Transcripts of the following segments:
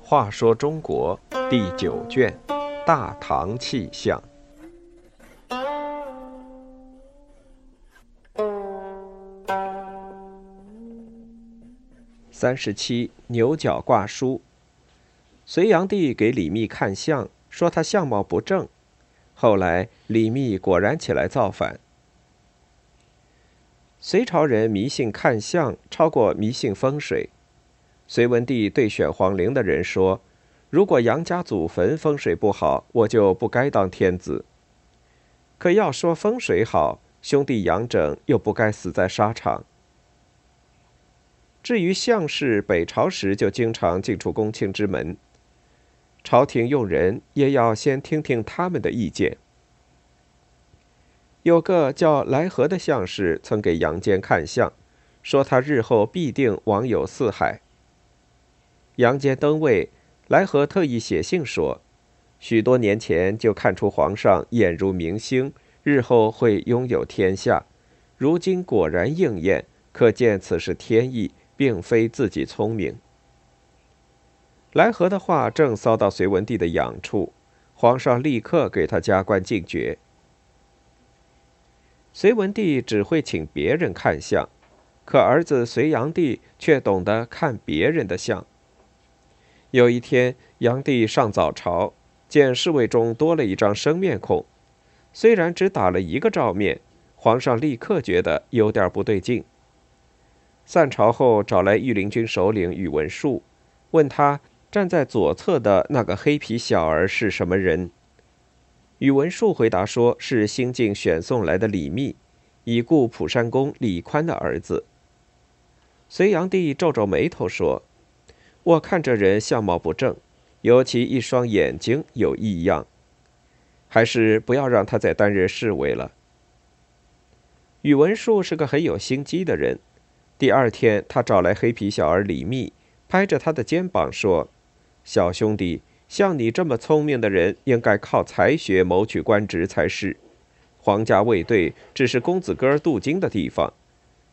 话说中国第九卷《大唐气象》三十七牛角挂书。隋炀帝给李密看相，说他相貌不正。后来李密果然起来造反。隋朝人迷信看相，超过迷信风水。隋文帝对选皇陵的人说：“如果杨家祖坟风水不好，我就不该当天子。可要说风水好，兄弟杨整又不该死在沙场。”至于相士，北朝时就经常进出公卿之门，朝廷用人也要先听听他们的意见。有个叫来和的相士曾给杨坚看相，说他日后必定王有四海。杨坚登位，来和特意写信说，许多年前就看出皇上眼如明星，日后会拥有天下。如今果然应验，可见此是天意，并非自己聪明。来和的话正骚到隋文帝的痒处，皇上立刻给他加官进爵。隋文帝只会请别人看相，可儿子隋炀帝却懂得看别人的相。有一天，炀帝上早朝，见侍卫中多了一张生面孔，虽然只打了一个照面，皇上立刻觉得有点不对劲。散朝后，找来御林军首领宇文述，问他站在左侧的那个黑皮小儿是什么人。宇文述回答说是新晋选送来的李密，已故蒲山公李宽的儿子。隋炀帝皱皱眉头说。我看这人相貌不正，尤其一双眼睛有异样，还是不要让他再担任侍卫了。宇文述是个很有心机的人，第二天他找来黑皮小儿李密，拍着他的肩膀说：“小兄弟，像你这么聪明的人，应该靠才学谋取官职才是。皇家卫队只是公子哥镀金的地方，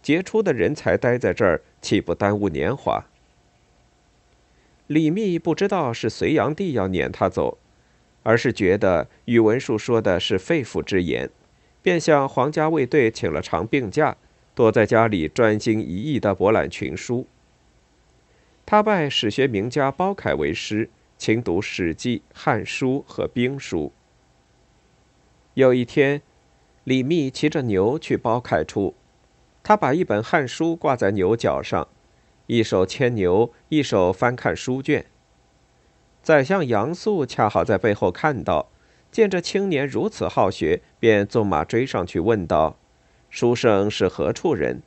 杰出的人才待在这儿，岂不耽误年华？”李密不知道是隋炀帝要撵他走，而是觉得宇文述说的是肺腑之言，便向皇家卫队请了长病假，躲在家里专心一意地博览群书。他拜史学名家包凯为师，勤读《史记》《汉书》和兵书。有一天，李密骑着牛去包凯处，他把一本《汉书》挂在牛角上。一手牵牛，一手翻看书卷。宰相杨素恰好在背后看到，见这青年如此好学，便纵马追上去问道：“书生是何处人？”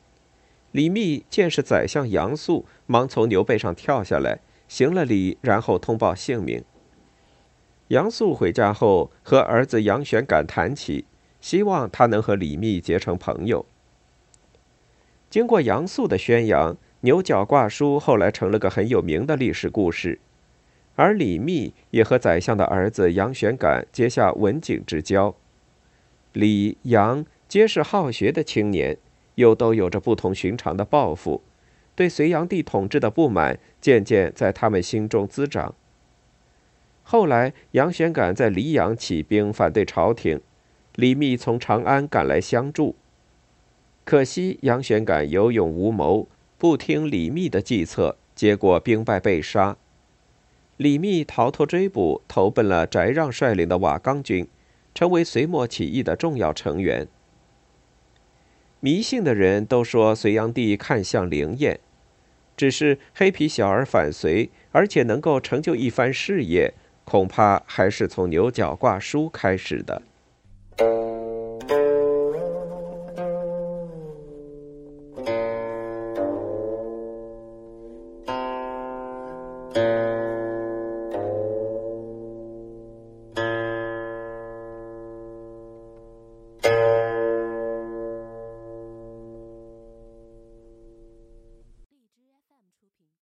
李密见是宰相杨素，忙从牛背上跳下来，行了礼，然后通报姓名。杨素回家后，和儿子杨玄感谈起，希望他能和李密结成朋友。经过杨素的宣扬。牛角挂书后来成了个很有名的历史故事，而李密也和宰相的儿子杨玄感结下文景之交。李杨皆是好学的青年，又都有着不同寻常的抱负，对隋炀帝统治的不满渐渐在他们心中滋长。后来，杨玄感在黎阳起兵反对朝廷，李密从长安赶来相助，可惜杨玄感有勇无谋。不听李密的计策，结果兵败被杀。李密逃脱追捕，投奔了翟让率领的瓦岗军，成为隋末起义的重要成员。迷信的人都说隋炀帝看相灵验，只是黑皮小儿反隋，而且能够成就一番事业，恐怕还是从牛角挂书开始的。